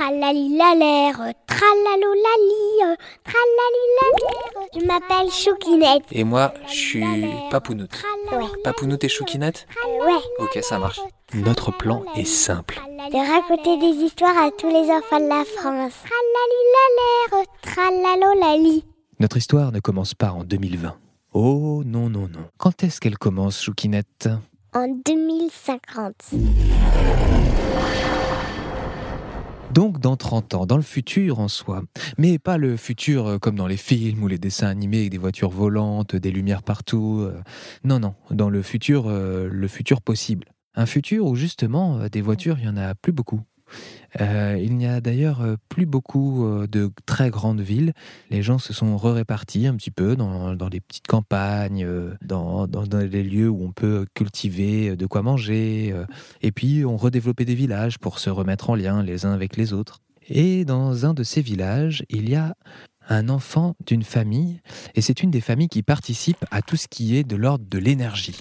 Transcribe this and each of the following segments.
Tralalilalère, tralalolali, tralalilalère. Je m'appelle Choukinette. Et moi, je suis Papounoute. Ouais. Papounoute et Choukinette Ouais. Ok, ça marche. Notre plan est simple. De raconter des histoires à tous les enfants de la France. Tralalilalère, tralalolali. Notre histoire ne commence pas en 2020. Oh non, non, non. Quand est-ce qu'elle commence, Choukinette? En 2050. Donc dans 30 ans, dans le futur en soi. Mais pas le futur euh, comme dans les films ou les dessins animés avec des voitures volantes, des lumières partout. euh. Non, non, dans le futur, euh, le futur possible. Un futur où justement des voitures, il n'y en a plus beaucoup. Euh, il n'y a d'ailleurs euh, plus beaucoup euh, de très grandes villes. Les gens se sont répartis un petit peu dans, des petites campagnes, dans, des lieux où on peut cultiver de quoi manger. et puis on redéveloppait des villages pour se remettre en lien les uns avec les autres. Et dans un de ces villages, il y a un enfant d'une famille, et c'est une des familles qui participe à tout ce qui est de l'ordre de l'énergie.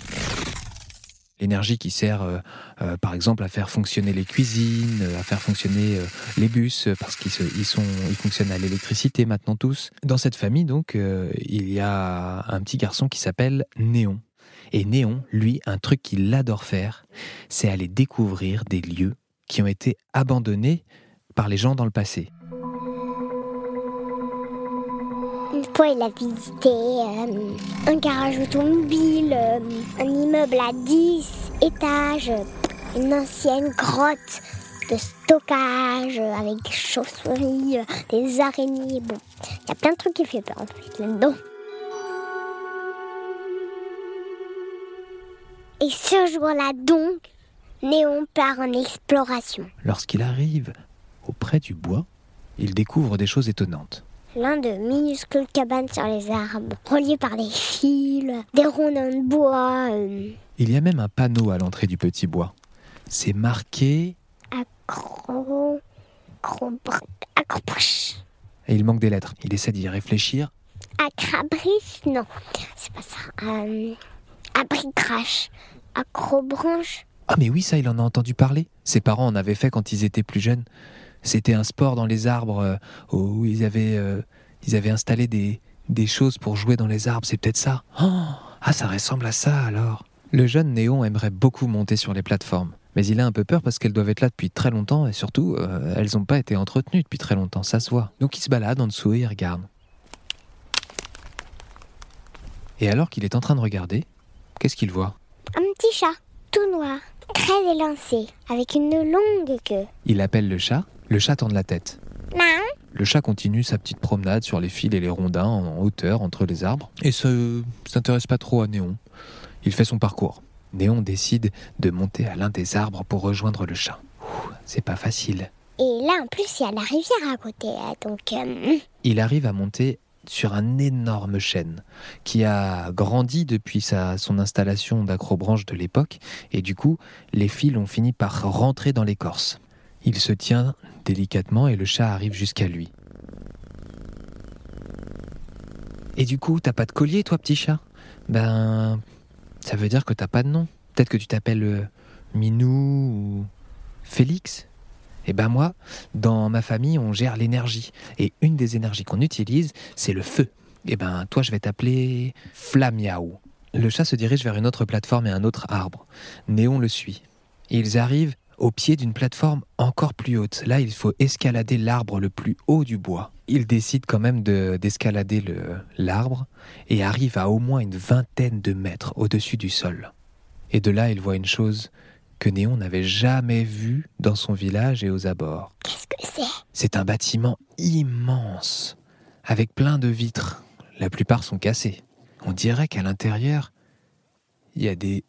L'énergie qui sert, euh, euh, par exemple, à faire fonctionner les cuisines, euh, à faire fonctionner les bus, parce qu'ils fonctionnent à l'électricité maintenant tous. Dans cette famille, donc, il y a un petit garçon qui s'appelle Néon. Et Néon, lui, un truc qu'il adore faire, c'est aller découvrir des lieux qui ont été abandonnés par les gens dans le passé. Il a visité euh, un garage automobile, euh, un immeuble à 10 étages, une ancienne grotte de stockage avec des chauves-souris, euh, des araignées. Bon, il y a plein de trucs qui fait peur en fait là-dedans. Et ce jour-là donc, Néon part en exploration. Lorsqu'il arrive auprès du bois, il découvre des choses étonnantes. Plein de minuscules cabanes sur les arbres, reliées par des fils, des rondins de bois. euh, Il y a même un panneau à l'entrée du petit bois. C'est marqué. Accrobr- Accrobrich. et il manque des lettres. Il essaie d'y réfléchir. Acrabrich Non, c'est pas ça. Euh, abricrache. Acrobranche. Ah mais oui, ça, il en a entendu parler. Ses parents en avaient fait quand ils étaient plus jeunes. C'était un sport dans les arbres euh, où ils avaient, euh, ils avaient installé des, des choses pour jouer dans les arbres. C'est peut-être ça. Oh, ah, ça ressemble à ça alors. Le jeune Néon aimerait beaucoup monter sur les plateformes. Mais il a un peu peur parce qu'elles doivent être là depuis très longtemps et surtout, euh, elles n'ont pas été entretenues depuis très longtemps, ça se voit. Donc il se balade en dessous et il regarde. Et alors qu'il est en train de regarder, qu'est-ce qu'il voit? Un petit chat, tout noir, très élancé, avec une longue queue. Il appelle le chat, le chat tourne la tête. Le chat continue sa petite promenade sur les fils et les rondins en hauteur entre les arbres et ne s'intéresse pas trop à Néon. Il fait son parcours. Néon décide de monter à l'un des arbres pour rejoindre le chat. C'est pas facile. Et là, en plus, il y a la rivière à côté. hein, Donc, euh, Il arrive à monter sur un énorme chêne qui a grandi depuis sa, son installation d'acrobranche de l'époque et du coup les fils ont fini par rentrer dans l'écorce. Il se tient délicatement et le chat arrive jusqu'à lui. Et du coup, t'as pas de collier toi petit chat? Ben ça veut dire que t'as pas de nom. Peut-être que tu t'appelles euh, Minou ou Félix? Eh ben moi, dans ma famille, on gère l'énergie. Et une des énergies qu'on utilise, c'est le feu. Eh ben, toi, je vais t'appeler Flamiaou. Le chat se dirige vers une autre plateforme et un autre arbre. Néon le suit. Ils arrivent au pied d'une plateforme encore plus haute. Là, il faut escalader l'arbre le plus haut du bois. Il décide quand même de- d'escalader l'arbre et arrive à au moins une vingtaine de mètres au-dessus du sol. Et de là, il voit une chose que Néon n'avait jamais vue dans son village et aux abords. qu'est-ce que c'est? C'est un bâtiment immense, avec plein de vitres. La plupart sont cassées. On dirait qu'à l'intérieur, il y a des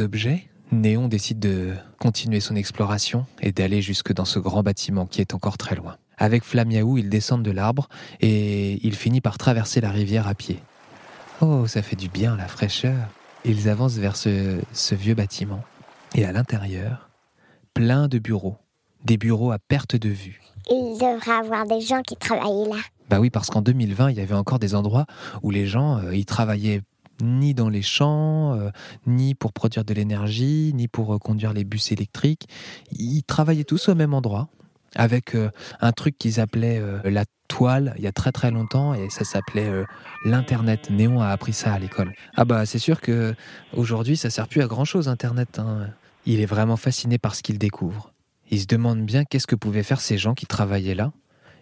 objets. Néon décide de continuer son exploration et d'aller jusque dans ce grand bâtiment qui est encore très loin. Avec Flamiaou, ils descendent de l'arbre et il finit par traverser la rivière à pied. Oh, ça fait du bien, la fraîcheur. Ils avancent vers ce, ce vieux bâtiment. Et à l'intérieur, plein de bureaux. Des bureaux à perte de vue. Il devrait avoir des gens qui travaillent là. Bah oui, parce qu'en 2020, il y avait encore des endroits où les gens, euh, ils travaillaient ni dans les champs, euh, ni pour produire de l'énergie, ni pour euh, conduire les bus électriques. Ils travaillaient tous au même endroit. avec euh, un truc qu'ils appelaient la toile il y a très très longtemps et ça s'appelait l'internet. Néon a appris ça à l'école. Ah bah c'est sûr que aujourd'hui ça sert plus à grand chose internet. Hein. Il est vraiment fasciné par ce qu'il découvre. Il se demande bien qu'est-ce que pouvaient faire ces gens qui travaillaient là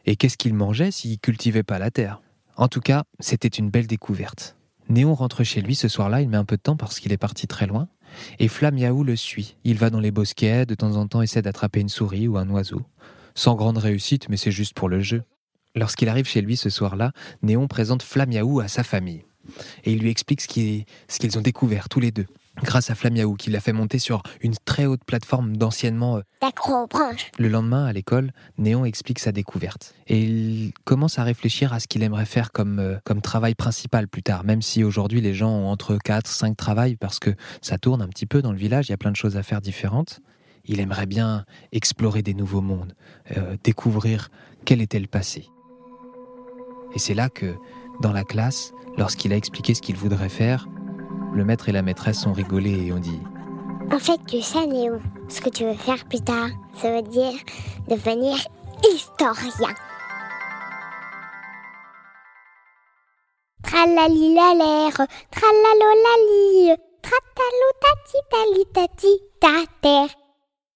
et qu'est-ce qu'ils mangeaient s'ils cultivaient pas la terre. En tout cas, c'était une belle découverte. Néon rentre chez lui ce soir-là, il met un peu de temps parce qu'il est parti très loin. Et Flam le suit. Il va dans les bosquets, de temps en temps essaie d'attraper une souris ou un oiseau. Sans grande réussite, mais c'est juste pour le jeu. Lorsqu'il arrive chez lui ce soir-là, Néon présente Flam à sa famille. Et il lui explique ce qu'ils ont découvert tous les deux grâce à Flamiaou qui l'a fait monter sur une très haute plateforme d'anciennement. Euh, Le lendemain, à l'école, Néon explique sa découverte. Et il commence à réfléchir à ce qu'il aimerait faire comme, euh, comme travail principal plus tard, même si aujourd'hui les gens ont entre 4, 5 travails parce que ça tourne un petit peu dans le village, il y a plein de choses à faire différentes. Il aimerait bien explorer des nouveaux mondes, euh, découvrir quel était le passé. Et c'est là que, dans la classe, lorsqu'il a expliqué ce qu'il voudrait faire, le maître et la maîtresse ont rigolé et ont dit En fait, tu sais, Néo, ce que tu veux faire plus tard, ça veut dire devenir historien. Tralali-la-l'air, tralalolali, tratalo tati.